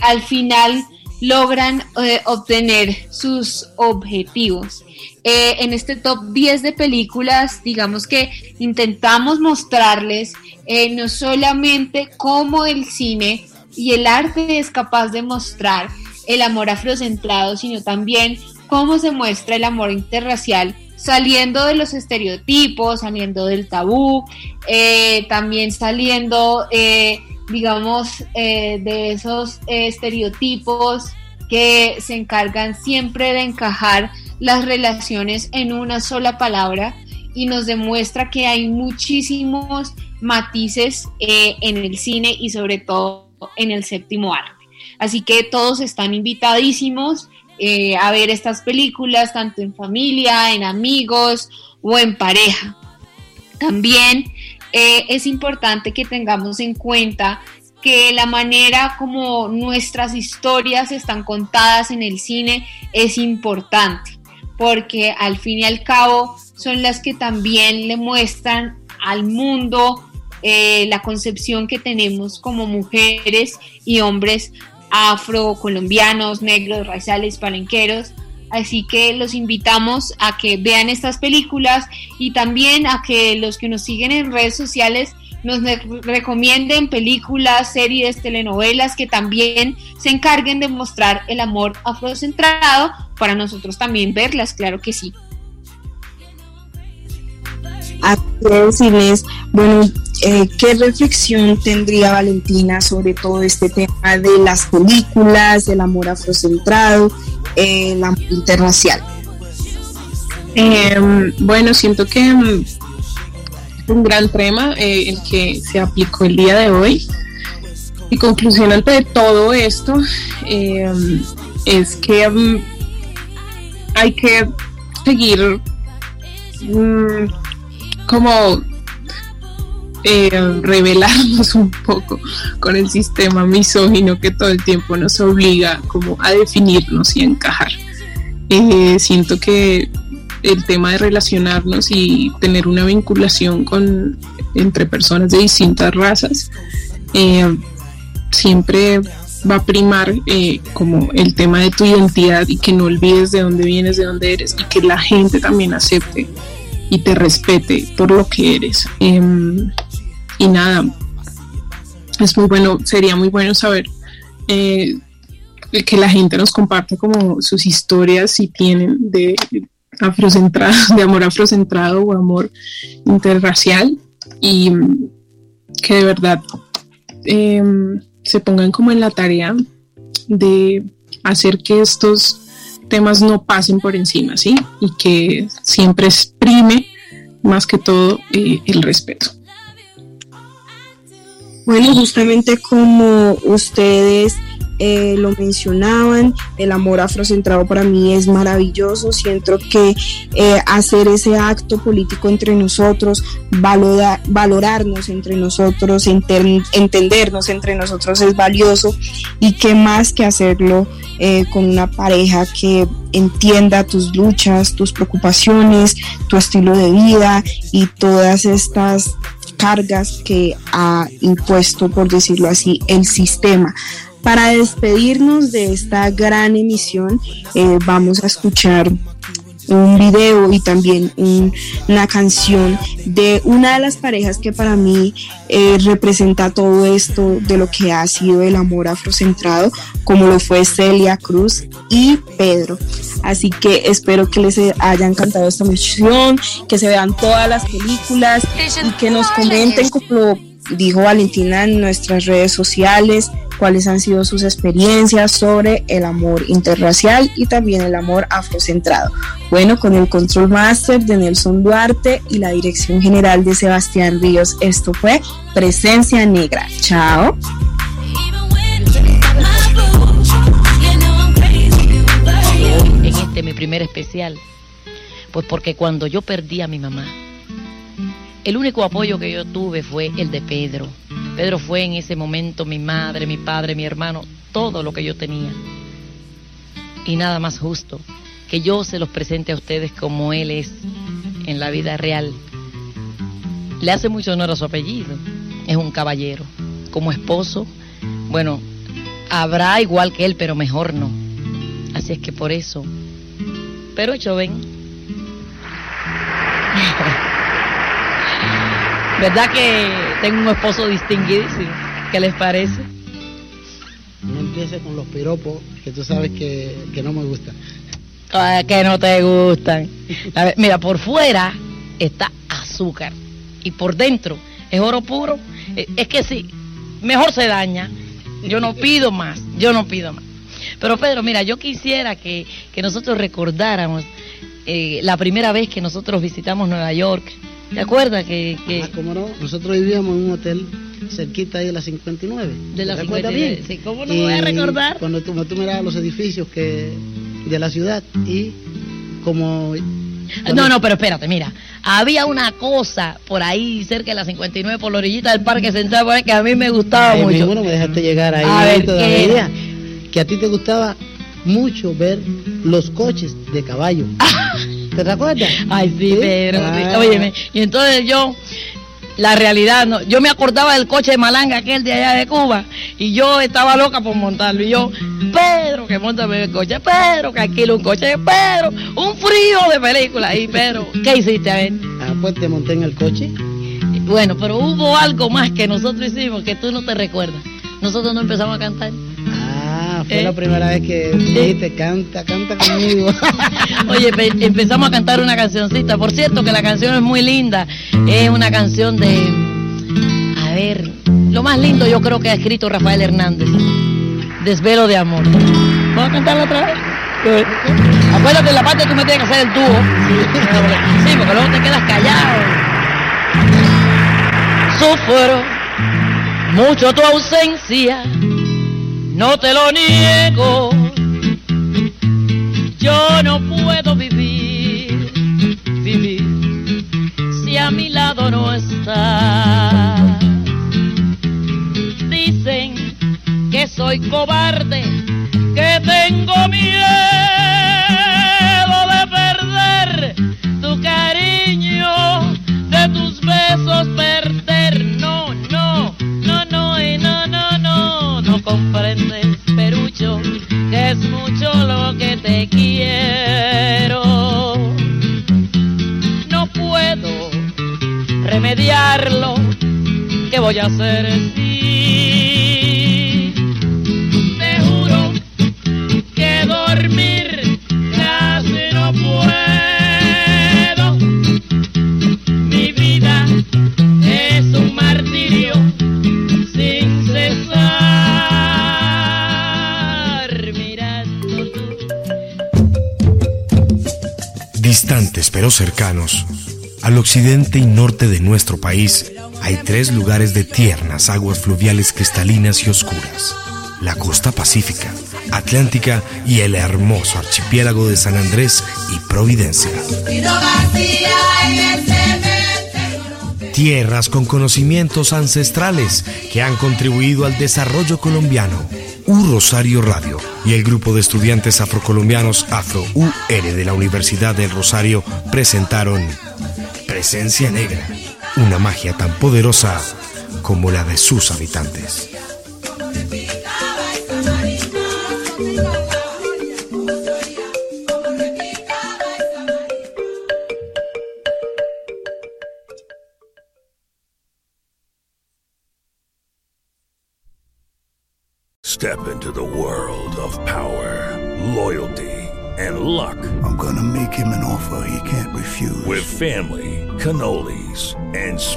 al final logran eh, obtener sus objetivos. Eh, en este top 10 de películas, digamos que intentamos mostrarles eh, no solamente cómo el cine y el arte es capaz de mostrar el amor afrocentrado, sino también cómo se muestra el amor interracial saliendo de los estereotipos, saliendo del tabú, eh, también saliendo, digamos, de esos estereotipos que se encargan siempre de encajar las relaciones en una sola palabra y nos demuestra que hay muchísimos matices en el cine y sobre todo en el séptimo arte. Así que todos están invitadísimos eh, a ver estas películas, tanto en familia, en amigos o en pareja. También eh, es importante que tengamos en cuenta que la manera como nuestras historias están contadas en el cine es importante, porque al fin y al cabo son las que también le muestran al mundo eh, la concepción que tenemos como mujeres y hombres afro, colombianos, negros, raciales, palenqueros. Así que los invitamos a que vean estas películas y también a que los que nos siguen en redes sociales nos recomienden películas, series, telenovelas que también se encarguen de mostrar el amor afrocentrado para nosotros también verlas, claro que sí. decirles, bueno, eh, ¿qué reflexión tendría Valentina sobre todo este tema de las películas, del amor afrocentrado, eh, el amor interracial? Em, bueno, siento que es mm, un gran tema eh, el que se aplicó el día de hoy. Y conclusión ante todo esto em, es que mm, hay que seguir mm, como eh, revelarnos un poco con el sistema misógino que todo el tiempo nos obliga como a definirnos y encajar. Eh, siento que el tema de relacionarnos y tener una vinculación con entre personas de distintas razas eh, siempre va a primar como el tema de tu identidad y que no olvides de dónde vienes, de dónde eres y que la gente también acepte y te respete por lo que eres. Em, y nada, es muy bueno, sería muy bueno saber eh, que la gente nos comparte como sus historias si tienen de afrocentrado, [laughs] de amor afrocentrado o amor interracial y que de verdad em, se pongan como en la tarea de hacer que estos temas no pasen por encima, ¿sí? Y que siempre exprime más que todo eh, el respeto. Bueno, justamente como ustedes eh, lo mencionaban, el amor afrocentrado para mí es maravilloso. Siento que eh, hacer ese acto político entre nosotros, valorarnos entre nosotros, entendernos entre nosotros es valioso y qué más que hacerlo eh, con una pareja que entienda tus luchas, tus preocupaciones, tu estilo de vida y todas estas cargas que ha impuesto, por decirlo así, el sistema. Para despedirnos de esta gran emisión, eh, vamos a escuchar un video y también una canción de una de las parejas que para mí eh, representa todo esto de lo que ha sido el amor afrocentrado, como lo fue Celia Cruz y Pedro. Así que espero que les haya encantado esta emisión, que se vean todas las películas y que nos comenten como dijo Valentina en nuestras redes sociales cuáles han sido sus experiencias sobre el amor interracial y también el amor afrocentrado. Bueno, con el control master de Nelson Duarte y la dirección general de Sebastián Ríos, esto fue Presencia Negra. Chao. En este mi primer especial, pues porque cuando yo perdí a mi mamá, el único apoyo que yo tuve fue el de Pedro. Pedro fue en ese momento mi madre, mi padre, mi hermano, todo lo que yo tenía. Y nada más justo que yo se los presente a ustedes como él es en la vida real. Le hace mucho honor a su apellido. Es un caballero. Como esposo, bueno, habrá igual que él, pero mejor no. Así es que por eso. Pero ven. [laughs] ¿Verdad que tengo un esposo distinguidísimo? ¿Qué les parece? No empieces con los piropos, que tú sabes que, no me gusta. Ah, que no te gustan. Ver, mira, por fuera está azúcar y por dentro es oro puro. Eh, Es que sí, mejor se daña. Yo no pido más, yo no pido más. Pero Pedro, mira, yo quisiera que, que nosotros recordáramos eh, la primera vez que nosotros visitamos Nueva York. ¿Te acuerdas que, que Ah, ¿cómo no? Nosotros vivíamos en un hotel cerquita ahí de la 59. De la ¿Te acuerdas 59? bien? Sí, ¿cómo no me voy a recordar? Cuando tú, cuando tú mirabas los edificios que de la ciudad y como... No, no, pero espérate, mira, había una cosa por ahí cerca de la 59 por la orillita del Parque Central por ahí, que a mí me gustaba Ahí mucho. mismo no me dejaste llegar ahí A ver, ¿qué? Que a ti te gustaba mucho ver los coches de caballo. [laughs] ¿Te recuerdas? Ay, sí, pero, Ah. óyeme, y entonces yo, la realidad, no, yo me acordaba del coche de Malanga, aquel de allá de Cuba, y yo estaba loca por montarlo, y yo, Pedro, que montame el coche, Pedro, que alquilo un coche, Pedro, un frío de película, y Pedro, ¿qué hiciste a ver? Ah, pues te monté en el coche. Bueno, pero hubo algo más que nosotros hicimos que tú no te recuerdas. Nosotros no empezamos a cantar. Fue ¿Eh? la primera vez que dijiste, canta, canta conmigo. [laughs] Oye, pe- empezamos a cantar una cancioncita. Por cierto, que la canción es muy linda. Es una canción de. A ver, lo más lindo yo creo que ha escrito Rafael Hernández. Desvelo de amor. ¿Vamos a cantarla otra vez? Acuérdate de la parte que tú me tienes que hacer el dúo. Sí, porque luego te quedas callado. Sufro mucho tu ausencia, no te lo niego. Yo no puedo vivir, vivir, si a mi lado no estás. Dicen que soy cobarde, que tengo miedo de perder tu cariño, de tus besos perder. Comprendes, Perucho, que es mucho lo que te quiero. No puedo remediarlo, ¿qué voy a hacer si pero cercanos, al occidente y norte de nuestro país hay tres lugares de tiernas aguas fluviales cristalinas y oscuras. La costa pacífica, atlántica y el hermoso archipiélago de San Andrés y Providencia. Tierras con conocimientos ancestrales que han contribuido al desarrollo colombiano. U Rosario Radio y el grupo de estudiantes afrocolombianos Afro UR de la Universidad del Rosario presentaron Presencia Negra, una magia tan poderosa como la de sus habitantes.